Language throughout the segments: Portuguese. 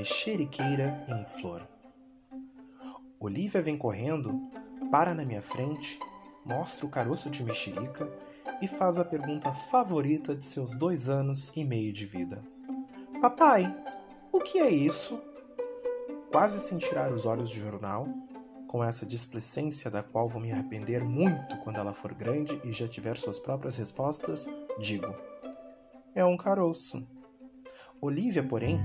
mexeriqueira em flor. Olivia vem correndo, para na minha frente, mostra o caroço de mexerica e faz a pergunta favorita de seus dois anos e meio de vida: Papai, o que é isso? Quase sem tirar os olhos do jornal, com essa displicência da qual vou me arrepender muito quando ela for grande e já tiver suas próprias respostas, digo: É um caroço. Olivia, porém,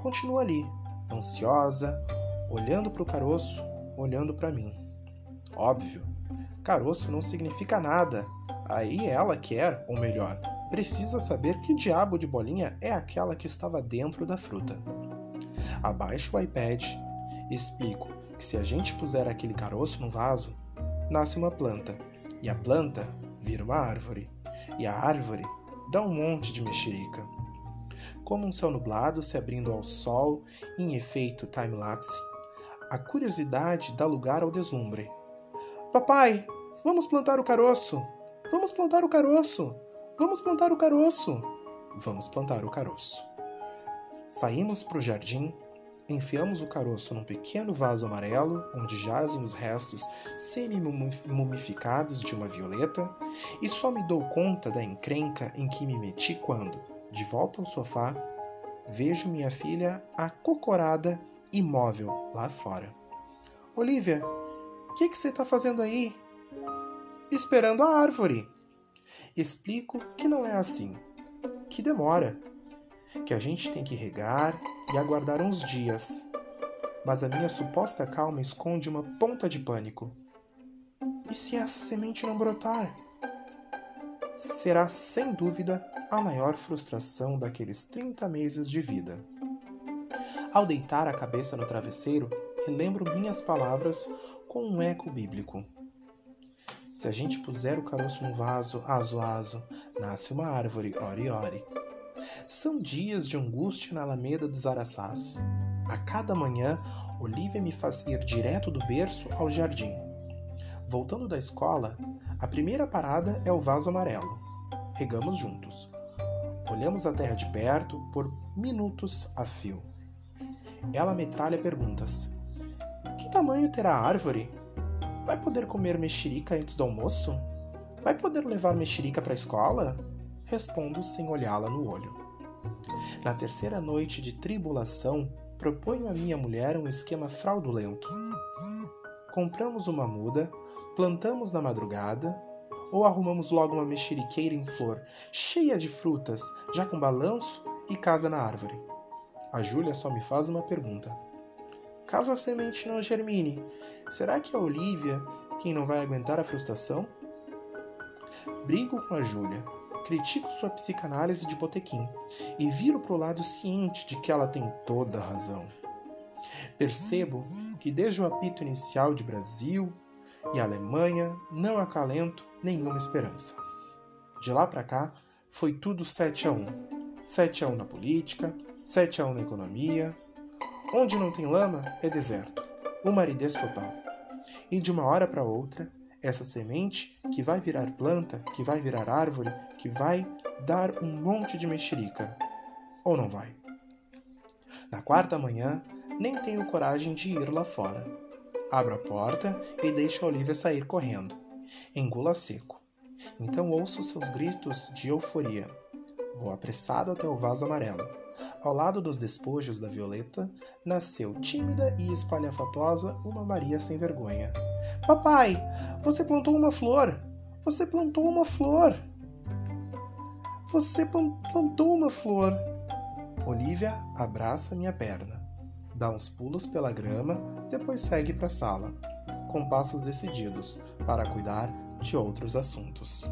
continua ali, ansiosa, olhando para o caroço, olhando para mim. Óbvio, caroço não significa nada. Aí ela quer, ou melhor, precisa saber que diabo de bolinha é aquela que estava dentro da fruta. Abaixo o iPad, explico que se a gente puser aquele caroço no vaso, nasce uma planta, e a planta vira uma árvore, e a árvore dá um monte de mexerica. Como um céu nublado se abrindo ao sol em efeito time-lapse, a curiosidade dá lugar ao deslumbre. Papai, vamos plantar o caroço! Vamos plantar o caroço! Vamos plantar o caroço! Vamos plantar o caroço. Saímos para o jardim Enfiamos o caroço num pequeno vaso amarelo, onde jazem os restos semi-mumificados de uma violeta, e só me dou conta da encrenca em que me meti quando, de volta ao sofá, vejo minha filha acocorada, imóvel, lá fora. Olivia, o que, que você está fazendo aí? Esperando a árvore. Explico que não é assim, que demora, que a gente tem que regar e aguardar uns dias. Mas a minha suposta calma esconde uma ponta de pânico. E se essa semente não brotar? Será sem dúvida a maior frustração daqueles 30 meses de vida. Ao deitar a cabeça no travesseiro, relembro minhas palavras com um eco bíblico. Se a gente puser o caroço no vaso, aso aso, nasce uma árvore, ore ore. São dias de angústia na Alameda dos Araçás. A cada manhã, Olivia me faz ir direto do berço ao jardim. Voltando da escola, a primeira parada é o vaso amarelo. Regamos juntos. Olhamos a terra de perto por minutos a fio. Ela metralha perguntas. Que tamanho terá a árvore? Vai poder comer mexerica antes do almoço? Vai poder levar mexerica para a escola? Respondo sem olhá-la no olho. Na terceira noite de tribulação, proponho à minha mulher um esquema fraudulento. Compramos uma muda, plantamos na madrugada, ou arrumamos logo uma mexeriqueira em flor, cheia de frutas, já com balanço e casa na árvore. A Júlia só me faz uma pergunta. Caso a semente não germine, será que é a Olivia quem não vai aguentar a frustração? Brigo com a Júlia critico sua psicanálise de botequim e viro para o lado ciente de que ela tem toda a razão. Percebo que desde o apito inicial de Brasil e Alemanha não acalento nenhuma esperança. De lá para cá foi tudo 7 a 1. 7 a 1 na política, 7 a 1 na economia. Onde não tem lama é deserto. Uma aridez total. E de uma hora para outra, essa semente que vai virar planta, que vai virar árvore, que vai dar um monte de mexerica. Ou não vai? Na quarta manhã, nem tenho coragem de ir lá fora. Abro a porta e deixo a Olivia sair correndo. Engula seco. Então ouço seus gritos de euforia. Vou apressado até o vaso amarelo. Ao lado dos despojos da Violeta, nasceu tímida e espalhafatosa uma Maria sem vergonha. Papai, você plantou uma flor! Você plantou uma flor! Você plantou uma flor! Olivia abraça minha perna, dá uns pulos pela grama, depois segue para a sala, com passos decididos para cuidar de outros assuntos.